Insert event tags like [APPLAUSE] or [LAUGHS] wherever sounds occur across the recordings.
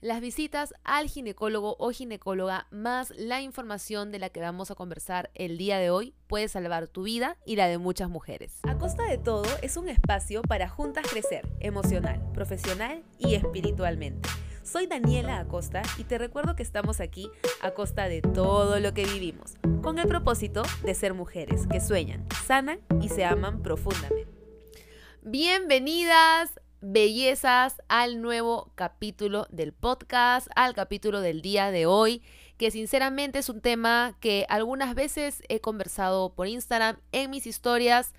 las visitas al ginecólogo o ginecóloga más la información de la que vamos a conversar el día de hoy puede salvar tu vida y la de muchas mujeres. A costa de todo es un espacio para juntas crecer emocional, profesional y espiritualmente. Soy Daniela Acosta y te recuerdo que estamos aquí a costa de todo lo que vivimos, con el propósito de ser mujeres que sueñan, sanan y se aman profundamente. Bienvenidas bellezas al nuevo capítulo del podcast, al capítulo del día de hoy, que sinceramente es un tema que algunas veces he conversado por Instagram en mis historias,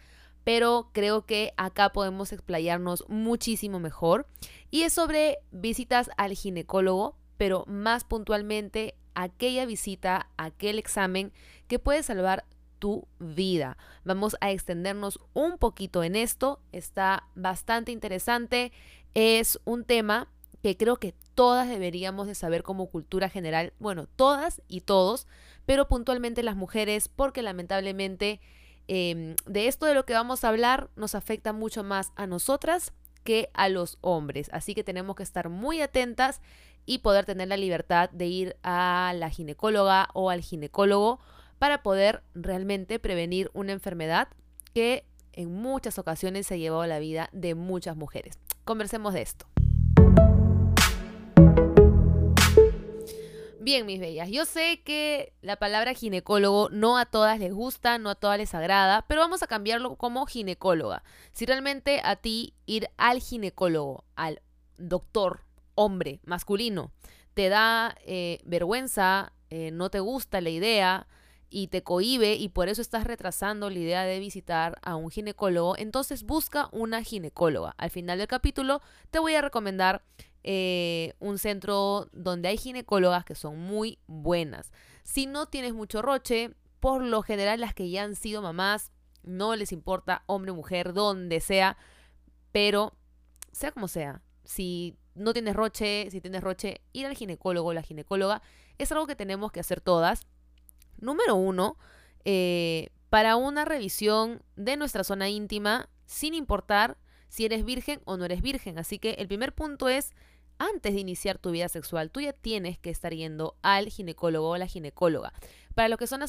pero creo que acá podemos explayarnos muchísimo mejor. Y es sobre visitas al ginecólogo, pero más puntualmente aquella visita, aquel examen que puede salvar tu vida. Vamos a extendernos un poquito en esto. Está bastante interesante. Es un tema que creo que todas deberíamos de saber como cultura general. Bueno, todas y todos, pero puntualmente las mujeres, porque lamentablemente em, de esto de lo que vamos a hablar nos afecta mucho más a nosotras que a los hombres. Así que tenemos que estar muy atentas y poder tener la libertad de ir a la ginecóloga o al ginecólogo para poder realmente prevenir una enfermedad que en muchas ocasiones se ha llevado la vida de muchas mujeres. Conversemos de esto. Bien, mis bellas, yo sé que la palabra ginecólogo no a todas les gusta, no a todas les agrada, pero vamos a cambiarlo como ginecóloga. Si realmente a ti ir al ginecólogo, al doctor, hombre, masculino, te da eh, vergüenza, eh, no te gusta la idea, y te cohibe y por eso estás retrasando la idea de visitar a un ginecólogo, entonces busca una ginecóloga. Al final del capítulo te voy a recomendar eh, un centro donde hay ginecólogas que son muy buenas. Si no tienes mucho roche, por lo general las que ya han sido mamás, no les importa hombre, mujer, donde sea, pero sea como sea, si no tienes roche, si tienes roche, ir al ginecólogo o la ginecóloga es algo que tenemos que hacer todas Número uno, eh, para una revisión de nuestra zona íntima, sin importar si eres virgen o no eres virgen. Así que el primer punto es, antes de iniciar tu vida sexual, tú ya tienes que estar yendo al ginecólogo o la ginecóloga. Para los que son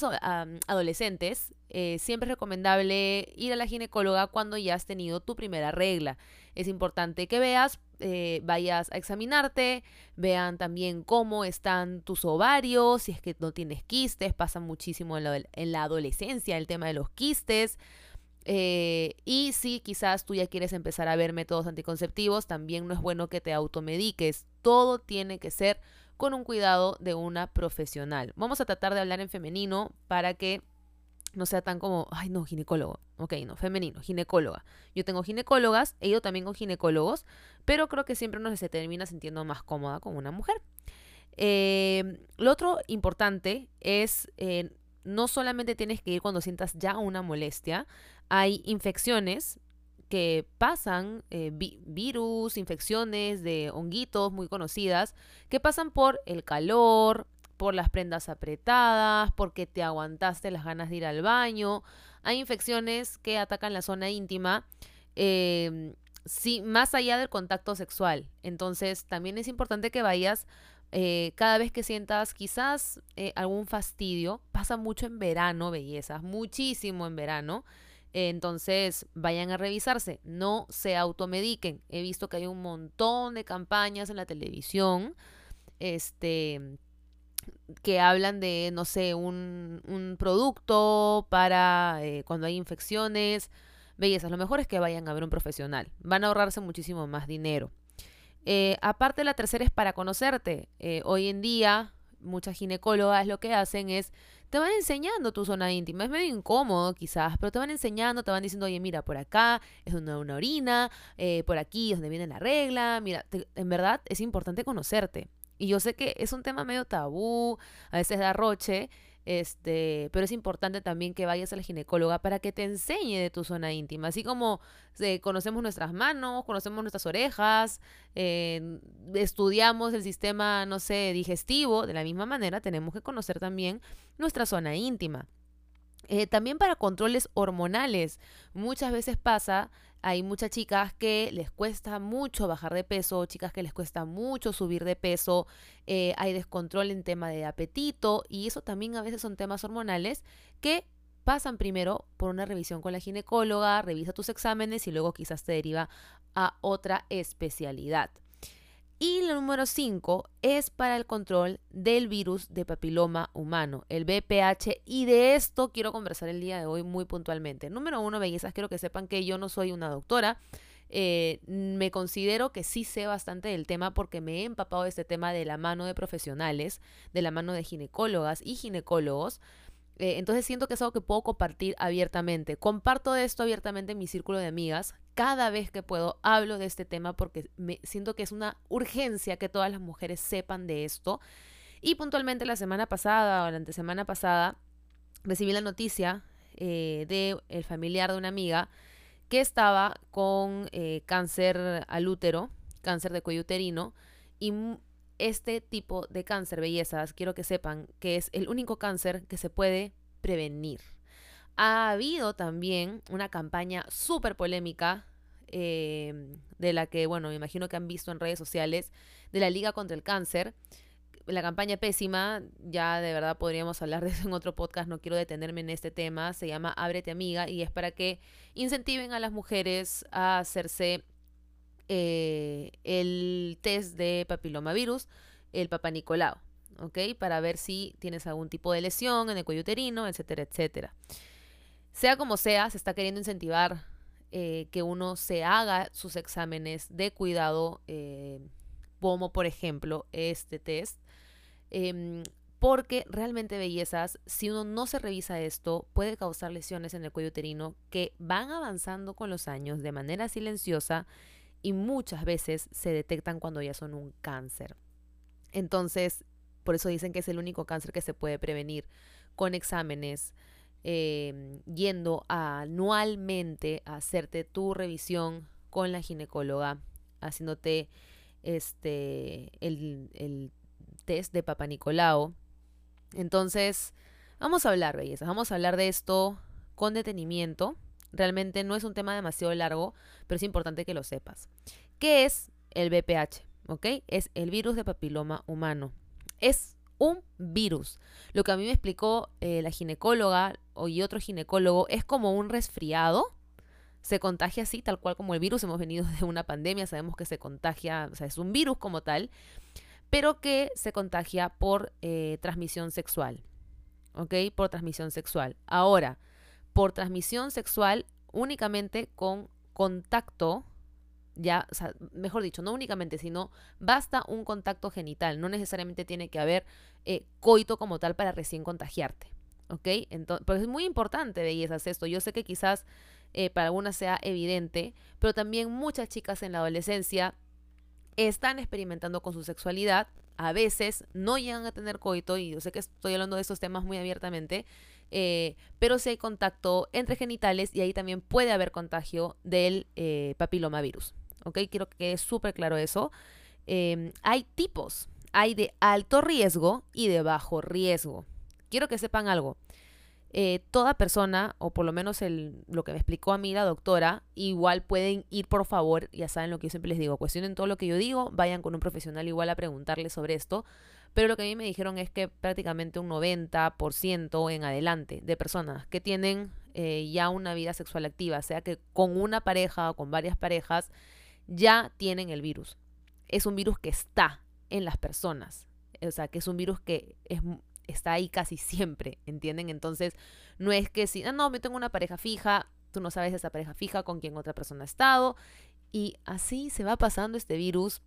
adolescentes, eh, siempre es recomendable ir a la ginecóloga cuando ya has tenido tu primera regla. Es importante que veas eh, vayas a examinarte, vean también cómo están tus ovarios, si es que no tienes quistes, pasa muchísimo en la, adolescencia el tema de los quistes. Eh, y si quizás tú ya quieres empezar a ver métodos anticonceptivos, también no es bueno que te automediques. Todo tiene que ser con un cuidado de una profesional. Vamos a tratar de hablar en femenino para que no sea tan como, ay no, ginecólogo. Ok, no, femenino, ginecóloga. Yo tengo ginecólogas, he ido también con ginecólogos, pero creo que siempre uno se termina sintiendo más cómoda con una mujer. Eh, lo otro importante es, eh, no solamente tienes que ir cuando sientas ya una molestia, hay infecciones que pasan, eh, virus, infecciones de honguitos muy conocidas, que pasan por el calor, por las prendas apretadas, porque te aguantaste las ganas de ir al baño. Hay infecciones que atacan la zona íntima, em, sí, más allá del contacto sexual. Entonces, también es importante que vayas eh, cada vez que sientas quizás eh, algún fastidio. Pasa mucho en verano, bellezas, muchísimo en verano. Entonces, vayan a revisarse, no se automediquen. He visto que hay un montón de campañas en la televisión. Este, que hablan de, no sé, un, un producto para eh, cuando hay infecciones. Bellezas, lo mejor es que vayan a ver un profesional. Van a ahorrarse muchísimo más dinero. Eh, aparte, la tercera es para conocerte. Eh, hoy en día, muchas ginecólogas lo que hacen es, te van enseñando tu zona íntima. Es medio incómodo quizás, pero te van enseñando, te van diciendo, oye, mira, por acá es donde una orina, por aquí es donde viene la regla. Mira, en verdad es importante conocerte. Y yo sé que es un tema medio tabú, a veces da roche, este, pero es importante también que vayas a la ginecóloga para que te enseñe de tu zona íntima. Así como eh, conocemos nuestras manos, conocemos nuestras orejas, eh, estudiamos el sistema, no sé, digestivo, de la misma manera tenemos que conocer también nuestra zona íntima. Eh, también para controles hormonales. Muchas veces pasa Hay muchas chicas que les cuesta mucho bajar de peso, chicas que les cuesta mucho subir de peso, eh, hay descontrol en tema de apetito y eso también a veces son temas hormonales que pasan primero por una revisión con la ginecóloga, revisa tus exámenes y luego quizás te deriva a otra especialidad. Y la número 5 es para el control del virus de papiloma humano, el BPH, y de esto quiero conversar el día de hoy muy puntualmente. Número uno, bellezas, quiero que sepan que yo no soy una doctora. Eh, me considero que sí sé bastante del tema porque me he empapado de este tema de la mano de profesionales, de la mano de ginecólogas y ginecólogos. Eh, entonces siento que es algo que puedo compartir abiertamente. Comparto esto abiertamente en mi círculo de amigas cada vez que puedo hablo de este tema porque me siento que es una urgencia que todas las mujeres sepan de esto. Y puntualmente la semana pasada o la antesemana pasada recibí la noticia eh, de el familiar de una amiga que estaba con eh, cáncer al útero, cáncer de cuello uterino, y este tipo de cáncer, bellezas, quiero que sepan que es el único cáncer que se puede prevenir ha habido también una campaña súper polémica em, de la que, bueno, me imagino que han visto en redes sociales, de la Liga contra el Cáncer. La campaña pésima, ya de verdad podríamos hablar de eso en otro podcast, no quiero detenerme en este tema, se llama Ábrete Amiga y es para que incentiven a las mujeres a hacerse eh, el test de papilomavirus, el papanicolao, ¿ok? Para ver si tienes algún tipo de lesión en el cuello uterino, etcétera, etcétera. Sea como sea, se está queriendo incentivar eh, que uno se haga sus exámenes de cuidado, eh, como por ejemplo este test, em, porque realmente bellezas, si uno no se revisa esto, puede causar lesiones en el cuello uterino que van avanzando con los años de manera silenciosa y muchas veces se detectan cuando ya son un cáncer. Entonces, por eso dicen que es el único cáncer que se puede prevenir con exámenes Em, yendo anualmente a hacerte tu revisión con la ginecóloga, haciéndote este, el, el test de Papa Nicolau. Entonces, vamos a hablar, belleza, vamos a hablar de esto con detenimiento. Realmente no es un tema demasiado largo, pero es importante que lo sepas. ¿Qué es el? ¿Ok? Es el virus de papiloma humano. Es un virus. Lo que a mí me explicó eh, la ginecóloga y otro ginecólogo es como un resfriado. Se contagia así, tal cual como el virus. Hemos venido de una pandemia, sabemos que se contagia, o sea, es un virus como tal, pero que se contagia por eh, transmisión sexual. ¿Ok? Por transmisión sexual. Ahora, por transmisión sexual únicamente con contacto ya, o sea, mejor dicho, no únicamente, sino basta un contacto genital, no necesariamente tiene que haber eh, coito como tal para recién contagiarte, ¿ok? Entonces, pues es muy importante, bellezas, esto. Yo sé que quizás eh, para algunas sea evidente, pero también muchas chicas en la adolescencia están experimentando con su sexualidad, a veces no llegan a tener coito, y yo sé que estoy hablando de estos temas muy abiertamente, eh, pero si hay contacto entre genitales y ahí también puede haber contagio del papilomavirus. ¿ok? Quiero que quede súper claro eso. Em, hay tipos, hay de alto riesgo y de bajo riesgo. Quiero que sepan algo. Eh, toda persona, o por lo menos lo que me explicó a mí la doctora, igual pueden ir por favor, ya saben lo que yo siempre les digo, cuestionen todo lo que yo digo, vayan con un profesional igual a preguntarle sobre esto, pero lo que a mí me dijeron es que prácticamente un 90% en adelante de personas que tienen eh, ya una vida sexual activa, sea que con una pareja o con varias parejas, ya tienen el virus. Es un virus que está en las personas. O sea, que es un virus que es, está ahí casi siempre, ¿entienden? Entonces, no es que si, ah, no, me tengo una pareja fija, tú no sabes esa pareja fija con quién otra persona ha estado. Y así se va pasando este virus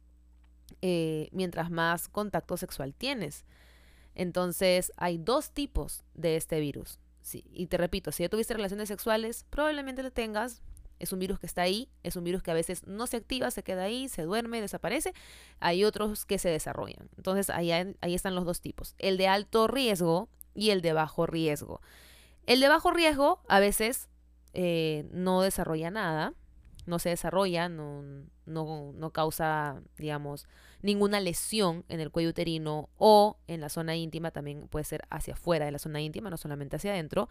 eh, mientras más contacto sexual tienes. Entonces, hay dos tipos de este virus. Sí, y te repito, si ya tuviste relaciones sexuales, probablemente lo tengas, es un virus que está ahí, es un virus que a veces no se activa, se queda ahí, se duerme, desaparece. Hay otros que se desarrollan. Entonces ahí, ahí están los dos tipos, el de alto riesgo y el de bajo riesgo. El de bajo riesgo a veces eh, no desarrolla nada, no se desarrolla, no, no, no, causa, digamos, ninguna lesión en el cuello uterino o en la zona íntima, también puede ser hacia afuera de la zona íntima, no solamente hacia adentro.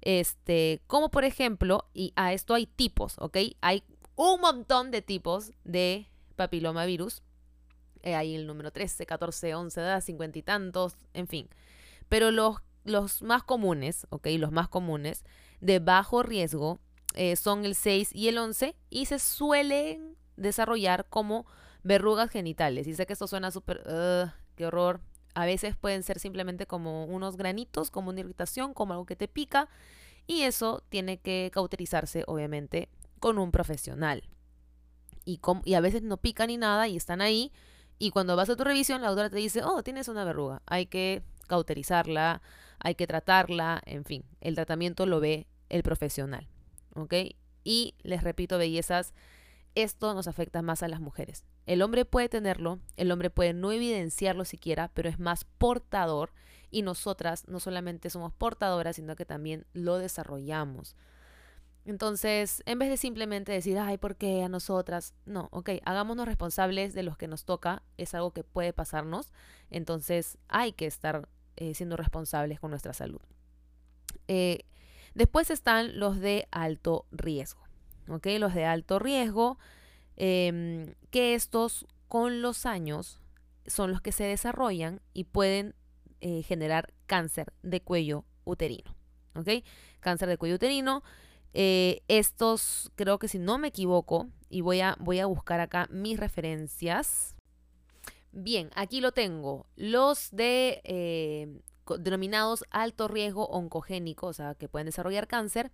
Este, como por ejemplo, y a esto hay tipos, ¿ok? Hay un montón de tipos de papilomavirus. Eh, hay el número 13, 14, 11, 50 y tantos, en fin. Pero los, los más comunes, ¿ok? Los más comunes de bajo riesgo eh, son el 6 y el 11 y se suelen desarrollar como verrugas genitales. Y sé que esto suena súper, qué horror. A veces pueden ser simplemente como unos granitos, como una irritación, como algo que te pica. Y eso tiene que cauterizarse, obviamente, con un profesional. Y, y a veces no pica ni nada y están ahí. Y cuando vas a tu revisión, la doctora te dice, oh, tienes una verruga. Hay que cauterizarla, hay que tratarla, en fin, el tratamiento lo ve el profesional. ¿Ok? Y les repito, bellezas, esto nos afecta más a las mujeres. El hombre puede tenerlo, el hombre puede no evidenciarlo siquiera, pero es más portador y nosotras no solamente somos portadoras, sino que también lo desarrollamos. Entonces, en vez de simplemente decir, ay, ¿por qué a nosotras? No, ok, hagámonos responsables de los que nos toca, es algo que puede pasarnos, entonces hay que estar eh, siendo responsables con nuestra salud. Eh, después están los de alto riesgo, ok, los de alto riesgo, em, que estos con los años son los que se desarrollan y pueden eh, generar cáncer de cuello uterino, ok, cáncer de cuello uterino. Eh, estos, creo que si no me equivoco, y voy a, voy a buscar acá mis referencias. Bien, aquí lo tengo. Los de eh, denominados alto riesgo oncogénico, o sea, que pueden desarrollar cáncer.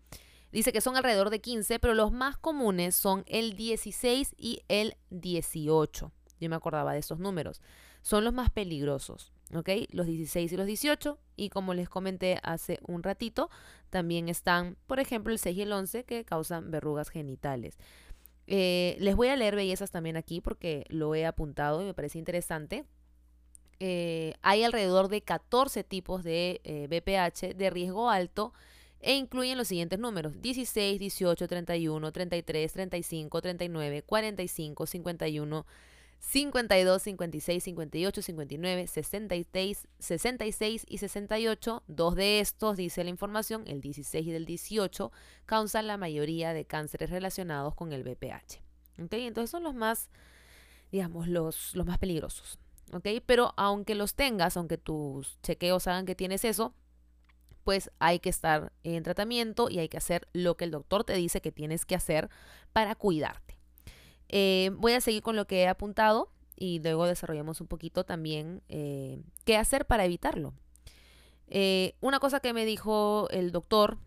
Dice que son alrededor de 15, pero los más comunes son el 16 y el 18. Yo me acordaba de estos números. Son los más peligrosos. ¿ok? Los 16 y los 18. Y como les comenté hace un ratito, también están, por ejemplo, el 6 y el 11 que causan verrugas genitales. Eh, les voy a leer bellezas también aquí porque lo he apuntado y me parece interesante. Eh, hay alrededor de 14 tipos de BPH eh, de riesgo alto e incluyen los siguientes números: 16, 18, 31, 33, 35, 39, 45, 51, 52, 56, 58, 59, 66, 66 y 68. Dos de estos, dice la información, el 16 y el 18, causan la mayoría de cánceres relacionados con el BPH. ¿Okay? Entonces son los más, digamos, los más peligrosos. ¿Okay? Pero aunque los tengas, aunque tus chequeos hagan que tienes eso, pues hay que estar en tratamiento y hay que hacer lo que el doctor te dice que tienes que hacer para cuidarte. Eh, voy a seguir con lo que he apuntado y luego desarrollamos un poquito también eh, qué hacer para evitarlo. Eh, una cosa que me dijo el doctor,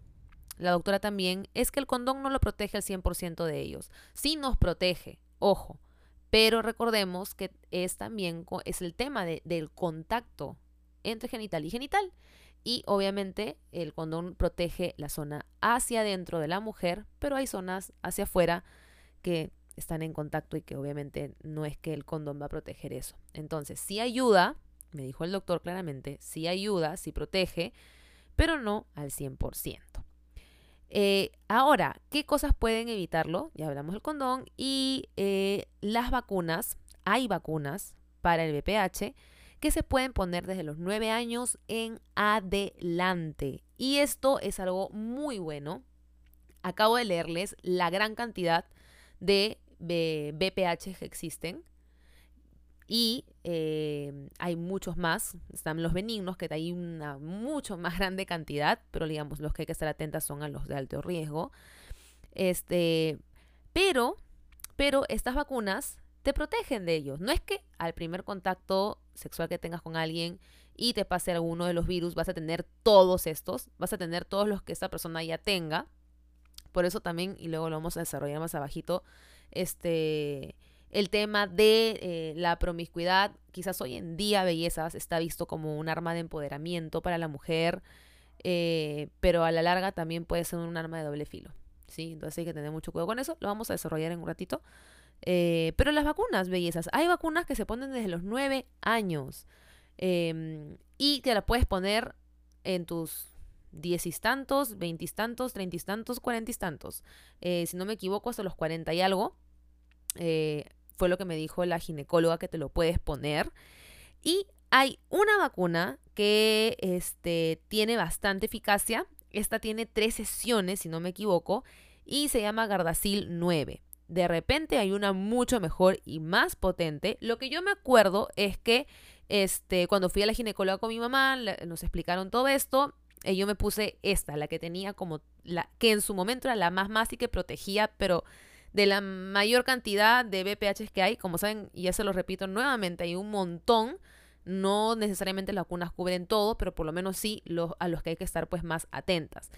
la doctora también, es que el condón no lo protege al 100% de ellos. Sí nos protege, ojo, pero recordemos que es también es el tema del contacto entre genital y genital. Y obviamente el condón protege la zona hacia adentro de la mujer, pero hay zonas hacia afuera que están en contacto y que obviamente no es que el condón va a proteger eso. Entonces, sí ayuda, me dijo el doctor claramente, sí ayuda, sí protege, pero no al 100%. Eh, ahora, ¿qué cosas pueden evitarlo? Ya hablamos del condón y eh, las vacunas. Hay vacunas para el VPH que se pueden poner desde los 9 años en adelante. Y esto es algo muy bueno. Acabo de leerles la gran cantidad de BPH que existen. Y eh, hay muchos más, están los benignos, que hay una mucho más grande cantidad, pero digamos, los que hay que estar atentas son a los de alto riesgo. Este, pero, pero estas vacunas te protegen de ellos. No es que al primer contacto sexual que tengas con alguien y te pase alguno de los virus, vas a tener todos estos, vas a tener todos los que esta persona ya tenga. Por eso también, y luego lo vamos a desarrollar más abajito, este, el tema de eh, la promiscuidad, quizás hoy en día, bellezas, está visto como un arma de empoderamiento para la mujer, eh, pero a la larga también puede ser un arma de doble filo. ¿sí? Entonces hay que tener mucho cuidado con eso. Lo vamos a desarrollar en un ratito. Eh, pero las vacunas, bellezas, hay vacunas que se ponen desde los 9 años em, y te las puedes poner en tus diez y tantos, veinte y tantos, treinta y tantos, cuarenta y tantos. si no me equivoco, hasta los cuarenta y algo. Fue lo que me dijo la ginecóloga que te lo puedes poner. Y hay una vacuna que este, tiene bastante eficacia. Esta tiene tres sesiones, si no me equivoco, y se llama Gardasil 9. de repente hay una mucho mejor y más potente. Lo que yo me acuerdo es que este, cuando fui a la ginecóloga con mi mamá, nos explicaron todo esto. Y yo me puse esta, la que tenía como la que en su momento era la más más y que protegía, pero de la mayor cantidad de BPH que hay, como saben, y ya se lo repito nuevamente, hay un montón. No necesariamente las vacunas cubren todo, pero por lo menos sí los, a los que hay que estar pues más atentas.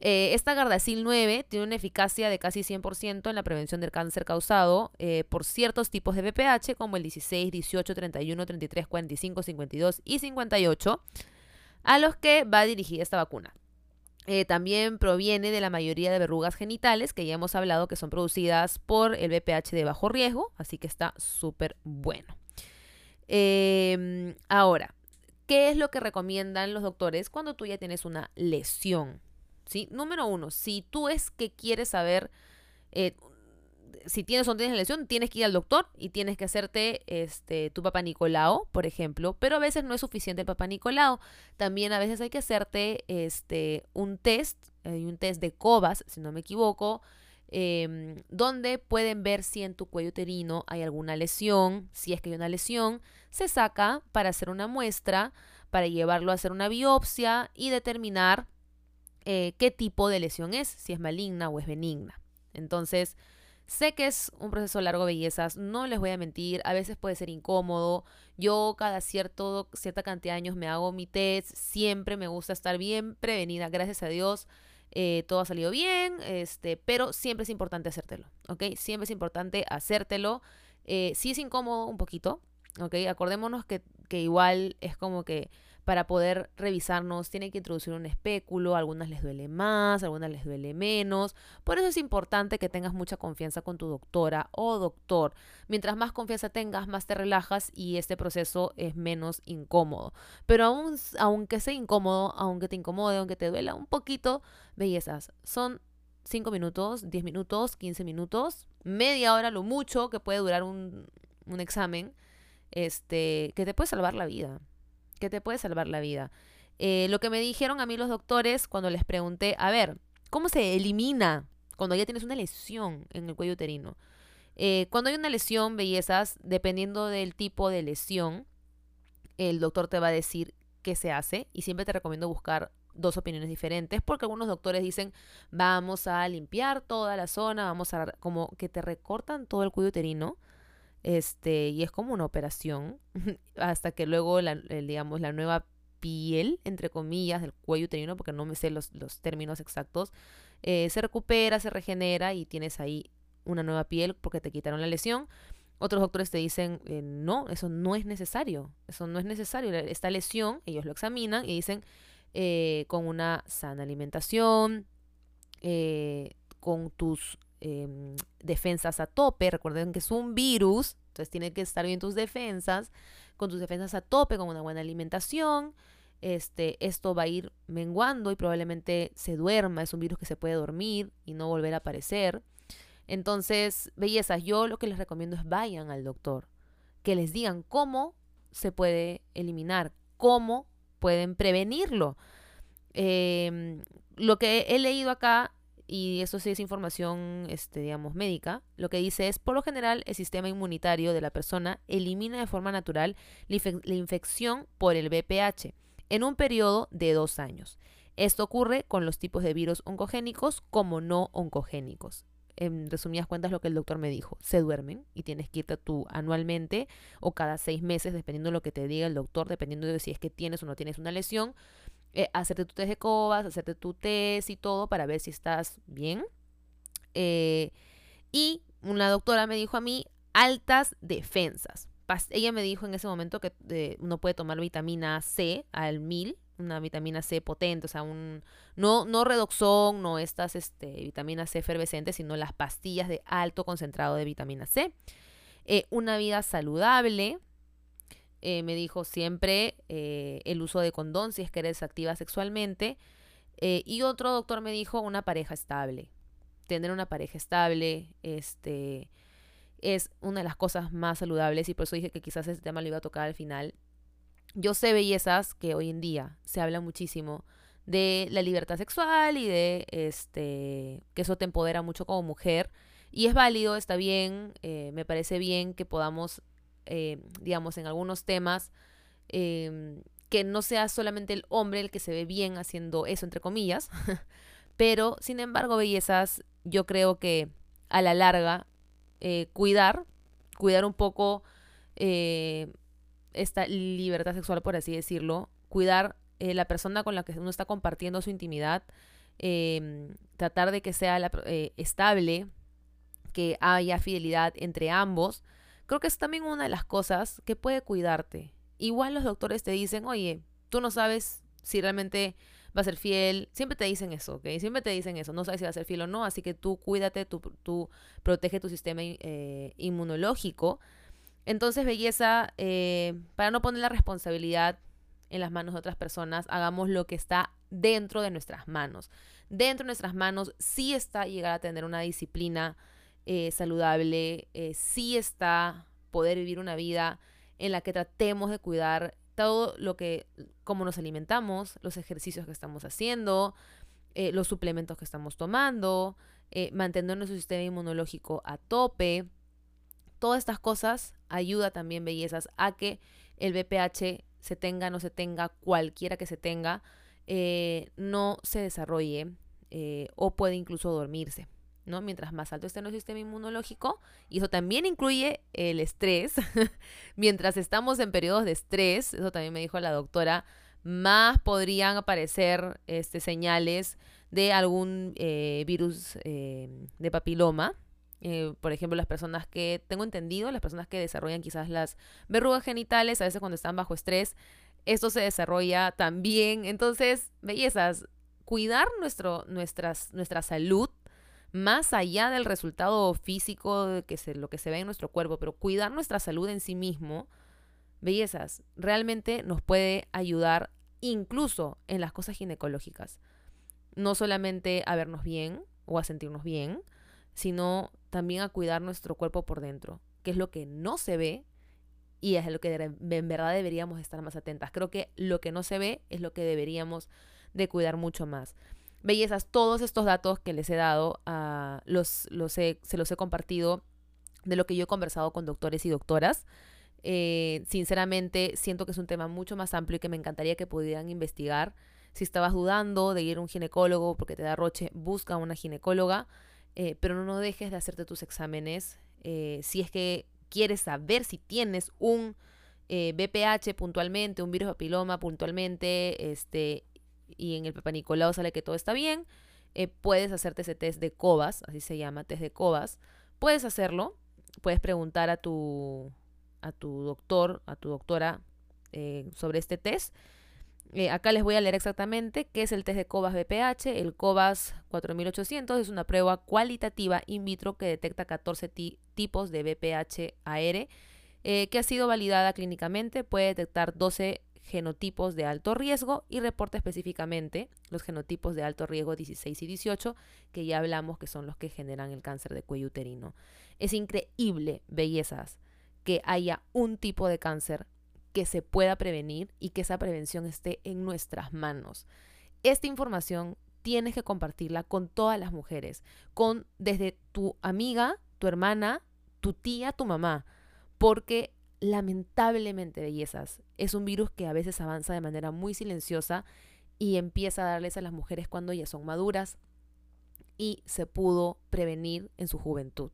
Eh, esta Gardasil 9 tiene una eficacia de casi 100% en la prevención del cáncer causado eh, por ciertos tipos de VPH como el 16, 18, 31, 33, 45, 52 y 58, a los que va dirigida esta vacuna. Eh, también proviene de la mayoría de verrugas genitales que ya hemos hablado que son producidas por el VPH de bajo riesgo, así que está súper bueno. Em, ahora, ¿qué es lo que recomiendan los doctores cuando tú ya tienes una lesión? ¿sí? Número uno, si tú es que quieres saber eh, si tienes o tienes lesión, tienes que ir al doctor y tienes que hacerte este, tu papá Nicolau, por ejemplo, pero a veces no es suficiente el papá Nicolau. También a veces hay que hacerte este, un test, hay un test de COVAS, si no me equivoco, em, donde pueden ver si en tu cuello uterino hay alguna lesión. Si es que hay una lesión, se saca para hacer una muestra, para llevarlo a hacer una biopsia y determinar eh, qué tipo de lesión es, si es maligna o es benigna. Entonces, sé que es un proceso largo, bellezas, no les voy a mentir, a veces puede ser incómodo. Yo cada cierto, cierta cantidad de años me hago mi test, siempre me gusta estar bien prevenida, gracias a Dios. Eh, todo ha salido bien, este, pero siempre es importante hacértelo, ¿ok? Siempre es importante hacértelo. Eh, sí es incómodo un poquito, ¿ok? Acordémonos que, que igual es como que para poder revisarnos tienen que introducir un espéculo, a algunas les duele más, a algunas les duele menos. Por eso es importante que tengas mucha confianza con tu doctora o doctor. Mientras más confianza tengas, más te relajas y este proceso es menos incómodo. Pero aún, aunque sea incómodo, aunque te incomode, aunque te duela un poquito, bellezas, son 5 minutos, 10 minutos, 15 minutos, media hora lo mucho que puede durar un, un examen, este, que te puede salvar la vida que te puede salvar la vida. Eh, lo que me dijeron a mí los doctores cuando les pregunté, a ver, ¿cómo se elimina cuando ya tienes una lesión en el cuello uterino? Eh, cuando hay una lesión, bellezas, dependiendo del tipo de lesión, el doctor te va a decir qué se hace y siempre te recomiendo buscar dos opiniones diferentes porque algunos doctores dicen vamos a limpiar toda la zona, vamos a como que te recortan todo el cuello uterino este, y es como una operación, [LAUGHS] hasta que luego, la, digamos, la nueva piel, entre comillas, del cuello uterino, porque no me sé los, términos exactos, eh, se recupera, se regenera y tienes ahí una nueva piel porque te quitaron la lesión. Otros doctores te dicen, eh, no, eso no es necesario, eso no es necesario. Esta lesión, ellos lo examinan y dicen, eh, con una sana alimentación, con tus Em, defensas a tope. Recuerden que es un virus, entonces tiene que estar bien tus defensas, con tus defensas a tope, con una buena alimentación. Este, esto va a ir menguando y probablemente se duerma. Es un virus que se puede dormir y no volver a aparecer. Entonces, bellezas, yo lo que les recomiendo es vayan al doctor, que les digan cómo se puede eliminar, cómo pueden prevenirlo. Em, lo que he leído acá y eso sí es información, este, digamos, médica, lo que dice es, por lo general, el sistema inmunitario de la persona elimina de forma natural la, infección por el VPH en un periodo de dos años. Esto ocurre con los tipos de virus oncogénicos como no oncogénicos. En resumidas cuentas, lo que el doctor me dijo, se duermen y tienes que irte tú anualmente o cada seis meses, dependiendo de lo que te diga el doctor, dependiendo de si es que tienes o no tienes una lesión, eh, hacerte tu test de cobas, hacerte tu test y todo para ver si estás bien. Eh, y una doctora me dijo a mí, altas defensas. ella me dijo en ese momento que eh, uno puede tomar vitamina C al mil, una vitamina C potente, o sea, un, no, no redoxón, no estas este, vitaminas C efervescentes, sino las pastillas de alto concentrado de vitamina C. una vida saludable, eh, me dijo siempre eh, el uso de condón si es que eres activa sexualmente. Eh, y otro doctor me dijo una pareja estable. Tener una pareja estable este, es una de las cosas más saludables y por eso dije que quizás ese tema lo iba a tocar al final. Yo sé bellezas que hoy en día se habla muchísimo de la libertad sexual y de este que eso te empodera mucho como mujer Y es válido, está bien, me parece bien que podamos, eh, digamos, en algunos temas, em, que no sea solamente el hombre el que se ve bien haciendo eso, entre comillas, [LAUGHS] pero sin embargo, bellezas, yo creo que a la larga, eh, cuidar, cuidar un poco esta libertad sexual, por así decirlo, cuidar la persona con la que uno está compartiendo su intimidad, em, tratar de que sea estable, que haya fidelidad entre ambos, creo que es también una de las cosas que puede cuidarte. Igual los doctores te dicen, oye, tú no sabes si realmente va a ser fiel. Siempre te dicen eso, ¿ok? Siempre te dicen eso. No sabes si va a ser fiel o no, así que tú cuídate, tú, tú protege tu sistema eh, inmunológico. Entonces, belleza, eh, para no poner la responsabilidad en las manos de otras personas, hagamos lo que está dentro de nuestras manos. Dentro de nuestras manos sí está llegar a tener una disciplina eh, saludable, eh, sí está poder vivir una vida en la que tratemos de cuidar todo lo que, cómo nos alimentamos, los ejercicios que estamos haciendo, eh, los suplementos que estamos tomando, manteniendo nuestro sistema inmunológico a tope. Todas estas cosas ayuda también, bellezas, a que el BPH se tenga, no se tenga, cualquiera que se tenga, no se desarrolle o puede incluso dormirse. ¿No? Mientras más alto esté nuestro sistema inmunológico, y eso también incluye el estrés, [LAUGHS] mientras estamos en periodos de estrés, eso también me dijo la doctora, más podrían aparecer este, señales de algún eh, virus eh, de papiloma. Eh, por ejemplo, las personas que, tengo entendido, las personas que desarrollan quizás las verrugas genitales, a veces cuando están bajo estrés, esto se desarrolla también. Entonces, bellezas, cuidar nuestro, nuestras, nuestra salud más allá del resultado físico, que se, lo que se ve en nuestro cuerpo, pero cuidar nuestra salud en sí mismo, bellezas, realmente nos puede ayudar incluso en las cosas ginecológicas. No solamente a vernos bien o a sentirnos bien, sino también a cuidar nuestro cuerpo por dentro, que es lo que no se ve y es lo que en verdad deberíamos estar más atentas. Creo que lo que no se ve es lo que deberíamos de cuidar mucho más bellezas, todos estos datos que les he dado, uh, los, los se los he compartido de lo que yo he conversado con doctores y doctoras. Eh, sinceramente, siento que es un tema mucho más amplio y que me encantaría que pudieran investigar. Si estabas dudando de ir a un ginecólogo porque te da roche, busca a una ginecóloga, eh, pero no dejes de hacerte tus exámenes. Eh, si es que quieres saber si tienes un BPH puntualmente, un virus papiloma puntualmente, este, y en el Papa Nicolau sale que todo está bien, eh, puedes hacerte ese test de COVAS, así se llama, test de COVAS. Puedes hacerlo, puedes preguntar a tu, a tu doctor, a tu doctora eh, sobre este test. Eh, acá les voy a leer exactamente qué es el test de COVAS BPH. El COVAS 4800 es una prueba cualitativa in vitro que detecta 14 tipos de BPH AR que ha sido validada clínicamente. Puede detectar 12 genotipos de alto riesgo y reporta específicamente los genotipos de alto riesgo 16 y 18, que ya hablamos que son los que generan el cáncer de cuello uterino. Es increíble, bellezas, que haya un tipo de cáncer que se pueda prevenir y que esa prevención esté en nuestras manos. Esta información tienes que compartirla con todas las mujeres, con desde tu amiga, tu hermana, tu tía, tu mamá, porque lamentablemente, bellezas, es un virus que a veces avanza de manera muy silenciosa y empieza a darles a las mujeres cuando ya son maduras y se pudo prevenir en su juventud.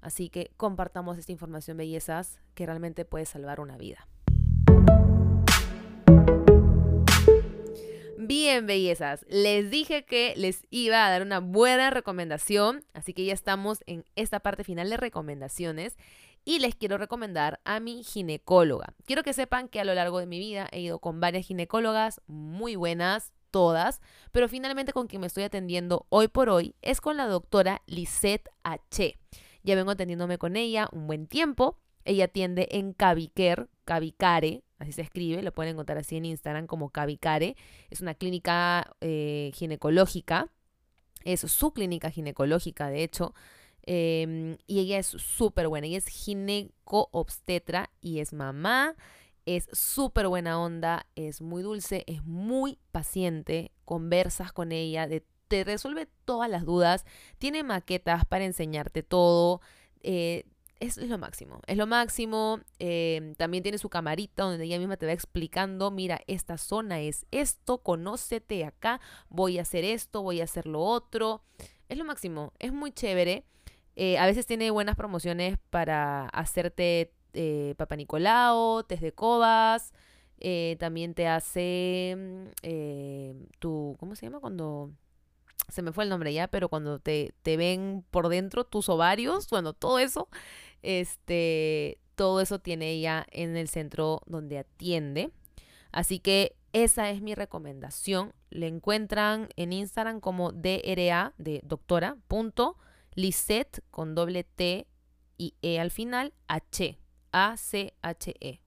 Así que compartamos esta información, bellezas, que realmente puede salvar una vida. Bien, bellezas, les dije que les iba a dar una buena recomendación, así que ya estamos en esta parte final de recomendaciones y les quiero recomendar a mi ginecóloga. Quiero que sepan que a lo largo de mi vida he ido con varias ginecólogas muy buenas, todas, pero finalmente con quien me estoy atendiendo hoy por hoy es con la doctora Lisette H. Ya vengo atendiéndome con ella un buen tiempo. Ella atiende en Cavicare, Cavicare, así se escribe, lo pueden encontrar así en Instagram como Cavicare. Es una clínica eh, ginecológica, es su clínica ginecológica, de hecho. Em, y ella es súper buena. Ella es gineco-obstetra y es mamá. Es súper buena onda, es muy dulce, es muy paciente. Conversas con ella de te resuelve todas las dudas, tiene maquetas para enseñarte todo. Eh, es, lo máximo, es lo máximo. Eh, también tiene su camarita donde ella misma te va explicando, mira, esta zona es esto, conócete acá, voy a hacer esto, voy a hacer lo otro. Es lo máximo, es muy chévere. Eh, a veces tiene buenas promociones para hacerte eh, Papa Nicolao, test de cobas. también te hace mm, tu, ¿cómo se llama? Cuando se me fue el nombre ya, pero cuando te, te ven por dentro tus ovarios, bueno, todo eso este, todo eso tiene ella en el centro donde atiende. Así que esa es mi recomendación. Le encuentran en Instagram como DRA de doctora punto con doble T y E al final H A C H E.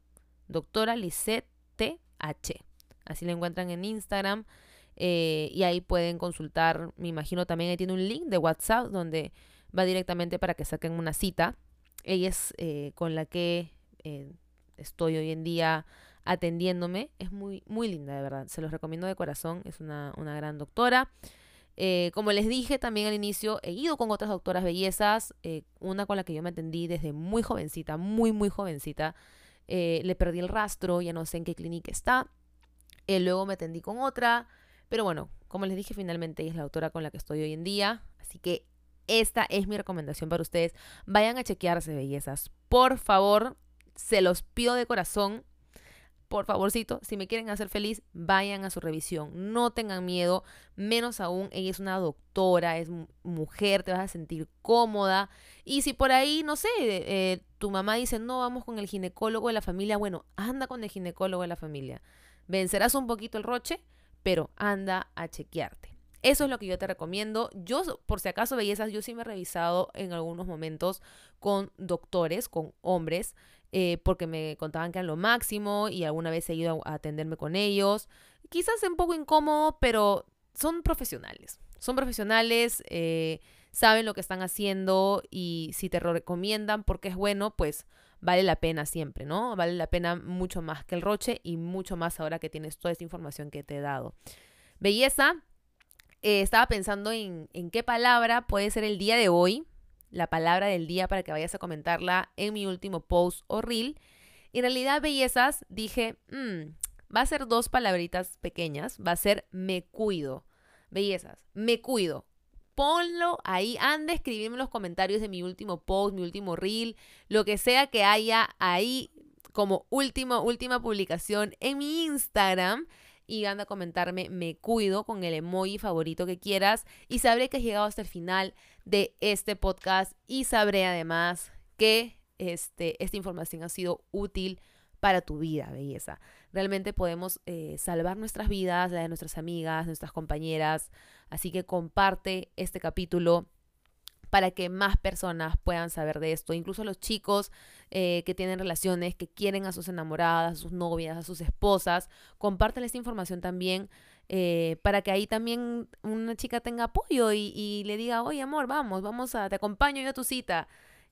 Doctora Lisette T H. Así la encuentran en Instagram. Eh, y ahí pueden consultar, me imagino también ahí tiene un link de WhatsApp donde va directamente para que saquen una cita ella es eh, con la que eh, estoy hoy en día atendiéndome. Es muy, muy linda, de verdad. Se los recomiendo de corazón. Es una, gran doctora. Eh, como les dije también al inicio, he ido con otras doctoras bellezas. una con la que yo me atendí desde muy jovencita, muy, muy jovencita. le perdí el rastro, ya no sé en qué clínica está. luego me atendí con otra. Pero bueno, como les dije, finalmente ella es la doctora con la que estoy hoy en día. Así que esta es mi recomendación para ustedes. Vayan a chequearse, bellezas. Por favor, se los pido de corazón. Por favorcito, si me quieren hacer feliz, vayan a su revisión. No tengan miedo, menos aún, ella es una doctora, es mujer, te vas a sentir cómoda. Y si por ahí, no sé, eh, tu mamá dice, no, vamos con el ginecólogo de la familia, bueno, anda con el ginecólogo de la familia. Vencerás un poquito el roche, pero anda a chequearte. Eso es lo que yo te recomiendo. Yo, por si acaso, bellezas, yo sí me he revisado en algunos momentos con doctores, con hombres, eh, porque me contaban que eran lo máximo y alguna vez he ido a atenderme con ellos. Quizás un poco incómodo, pero son profesionales. Son profesionales, eh, saben lo que están haciendo y si te recomiendan porque es bueno, pues vale la pena siempre, ¿no? Vale la pena mucho más que el roche y mucho más ahora que tienes toda esta información que te he dado. Belleza, eh, estaba pensando en, qué palabra puede ser el día de hoy, la palabra del día para que vayas a comentarla en mi último post o reel. En realidad, bellezas, dije, mm, va a ser dos palabritas pequeñas, va a ser me cuido. Bellezas, me cuido. Ponlo ahí, anda escribirme en los comentarios de mi último post, mi último reel, lo que sea que haya ahí como última, última publicación en mi Instagram y anda a comentarme me cuido con el emoji favorito que quieras y sabré que has llegado hasta el final de este podcast y sabré además que este, esta información ha sido útil para tu vida, belleza. Realmente podemos eh, salvar nuestras vidas, la de nuestras amigas, nuestras compañeras. Así que comparte este capítulo para que más personas puedan saber de esto. Incluso los chicos eh, que tienen relaciones, que quieren a sus enamoradas, a sus novias, a sus esposas, comparten esta información también eh, para que ahí también una chica tenga apoyo y, le diga, oye amor, vamos, vamos a, te acompaño yo a tu cita.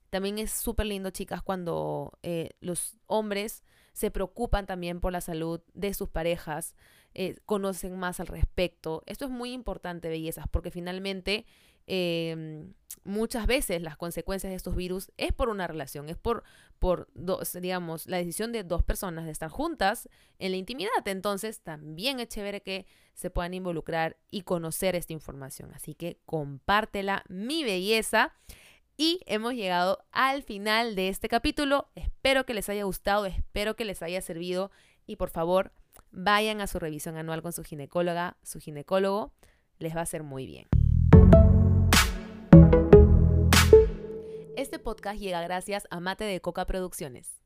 También es súper lindo, chicas, cuando eh, los hombres se preocupan también por la salud de sus parejas, conocen más al respecto. Esto es muy importante, bellezas, porque finalmente Em, muchas veces las consecuencias de estos virus es por una relación, es por, por dos, digamos, la decisión de dos personas de estar juntas en la intimidad. Entonces, también es chévere que se puedan involucrar y conocer esta información. Así que compártela, mi belleza. Y hemos llegado al final de este capítulo. Espero que les haya gustado, espero que les haya servido y por favor vayan a su revisión anual con su ginecóloga, su ginecólogo. Les va a hacer muy bien. Este podcast llega gracias a Mate de Coca Producciones.